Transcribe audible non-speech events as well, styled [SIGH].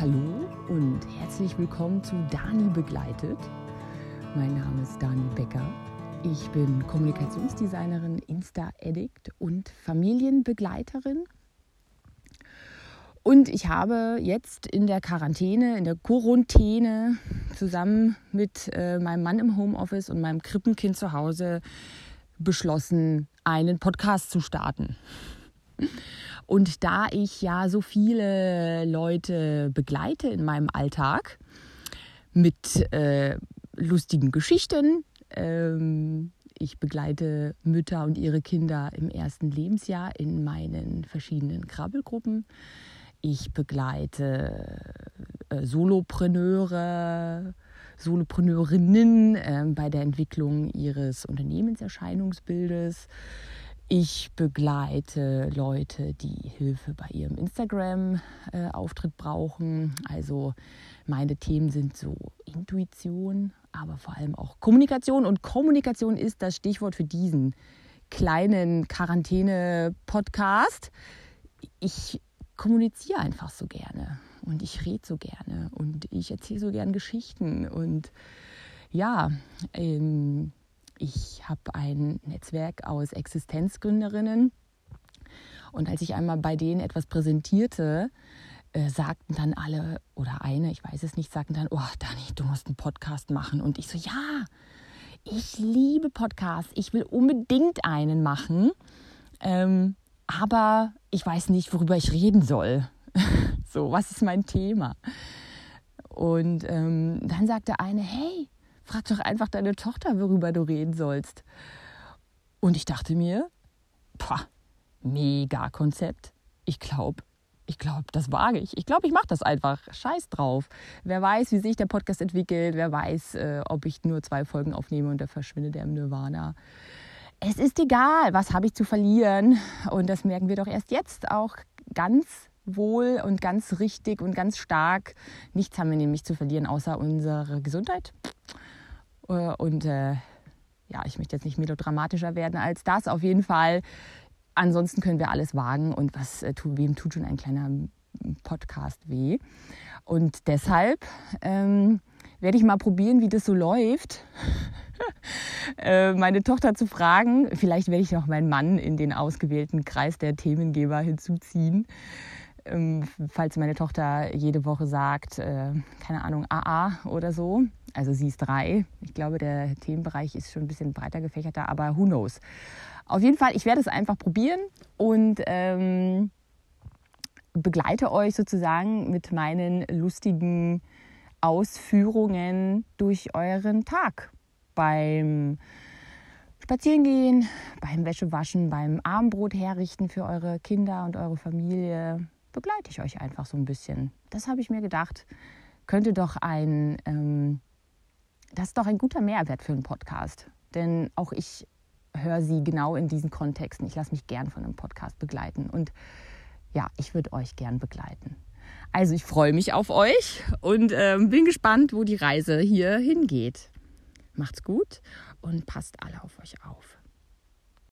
hallo und herzlich willkommen zu Dani begleitet. Mein Name ist Dani Becker. Ich bin Kommunikationsdesignerin, Insta-Addict und Familienbegleiterin. Und ich habe jetzt in der Quarantäne, in der Quarantäne, zusammen mit äh, meinem Mann im Homeoffice und meinem Krippenkind zu Hause beschlossen, einen Podcast zu starten. Und da ich ja so viele Leute begleite in meinem Alltag mit äh, lustigen Geschichten, ähm, ich begleite Mütter und ihre Kinder im ersten Lebensjahr in meinen verschiedenen Krabbelgruppen. Ich begleite äh, Solopreneure, Solopreneurinnen äh, bei der Entwicklung ihres Unternehmenserscheinungsbildes. Ich begleite Leute, die Hilfe bei ihrem Instagram-Auftritt brauchen. Also meine Themen sind so Intuition, aber vor allem auch Kommunikation. Und Kommunikation ist das Stichwort für diesen kleinen Quarantäne-Podcast. Ich kommuniziere einfach so gerne und ich rede so gerne und ich erzähle so gern Geschichten und ja, ähm, ich habe ein Netzwerk aus Existenzgründerinnen und als ich einmal bei denen etwas präsentierte, äh, sagten dann alle oder eine, ich weiß es nicht, sagten dann, oh Dani, du musst einen Podcast machen. Und ich so, ja, ich liebe Podcasts, ich will unbedingt einen machen, ähm, aber ich weiß nicht, worüber ich reden soll. [LAUGHS] so, was ist mein Thema? Und ähm, dann sagte eine, hey, frag doch einfach deine Tochter, worüber du reden sollst. Und ich dachte mir, pah, mega Konzept. Ich glaube, ich glaube, das wage ich. Ich glaube, ich mache das einfach. Scheiß drauf. Wer weiß, wie sich der Podcast entwickelt. Wer weiß, äh, ob ich nur zwei Folgen aufnehme und der verschwindet der im Nirvana. Es ist egal, was habe ich zu verlieren. Und das merken wir doch erst jetzt auch ganz wohl und ganz richtig und ganz stark. Nichts haben wir nämlich zu verlieren, außer unsere Gesundheit. Äh, und äh, ja, ich möchte jetzt nicht melodramatischer werden als das. Auf jeden Fall. Ansonsten können wir alles wagen und was äh, wem tut schon ein kleiner Podcast weh. Und deshalb ähm, werde ich mal probieren, wie das so läuft. [LAUGHS] Äh, meine Tochter zu fragen. Vielleicht werde ich noch meinen Mann in den ausgewählten Kreis der Themengeber hinzuziehen. Ähm, falls meine Tochter jede Woche sagt, äh, keine Ahnung, AA oder so. Also sie ist drei. Ich glaube, der Themenbereich ist schon ein bisschen breiter gefächerter, aber who knows. Auf jeden Fall, ich werde es einfach probieren und ähm, begleite euch sozusagen mit meinen lustigen Ausführungen durch euren Tag. Beim Spazierengehen, beim Wäschewaschen, beim Abendbrot herrichten für eure Kinder und eure Familie, begleite ich euch einfach so ein bisschen. Das habe ich mir gedacht, könnte doch ein, ähm, das ist doch ein guter Mehrwert für einen Podcast. Denn auch ich höre sie genau in diesen Kontexten. Ich lasse mich gern von einem Podcast begleiten und ja, ich würde euch gern begleiten. Also ich freue mich auf euch und ähm, bin gespannt, wo die Reise hier hingeht. Macht's gut und passt alle auf euch auf.